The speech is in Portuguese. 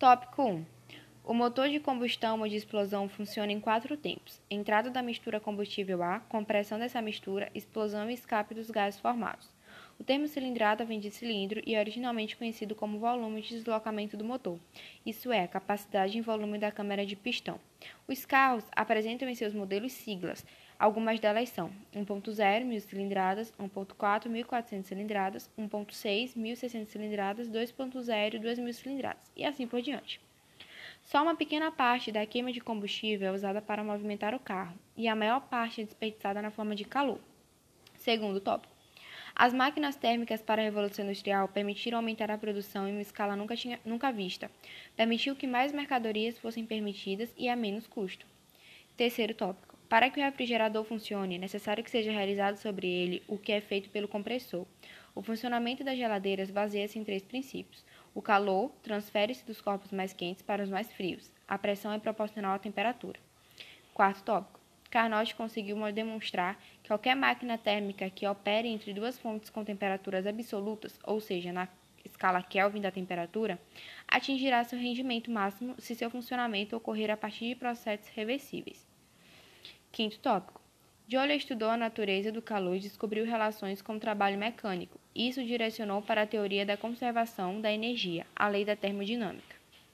Tópico 1. O motor de combustão ou de explosão funciona em quatro tempos: entrada da mistura combustível-ar, compressão dessa mistura, explosão e escape dos gases formados. O termo cilindrada vem de cilindro e é originalmente conhecido como volume de deslocamento do motor, isso é, capacidade em volume da câmara de pistão. Os carros apresentam em seus modelos siglas. Algumas delas são 1.0, 1.000 cilindradas, 1.4, 1.400 cilindradas, 1.6, 1.600 cilindradas, 2.0, 2.000 cilindradas, e assim por diante. Só uma pequena parte da queima de combustível é usada para movimentar o carro, e a maior parte é desperdiçada na forma de calor. Segundo tópico. As máquinas térmicas para a Revolução Industrial permitiram aumentar a produção em uma escala nunca, tinha, nunca vista. Permitiu que mais mercadorias fossem permitidas e a menos custo. Terceiro tópico. Para que o refrigerador funcione, é necessário que seja realizado sobre ele o que é feito pelo compressor. O funcionamento das geladeiras baseia-se em três princípios. O calor transfere-se dos corpos mais quentes para os mais frios. A pressão é proporcional à temperatura. Quarto tópico. Carnot conseguiu demonstrar que qualquer máquina térmica que opere entre duas fontes com temperaturas absolutas, ou seja, na escala Kelvin da temperatura, atingirá seu rendimento máximo se seu funcionamento ocorrer a partir de processos reversíveis. Quinto tópico. Joule estudou a natureza do calor e descobriu relações com o trabalho mecânico. Isso direcionou para a teoria da conservação da energia, a lei da termodinâmica.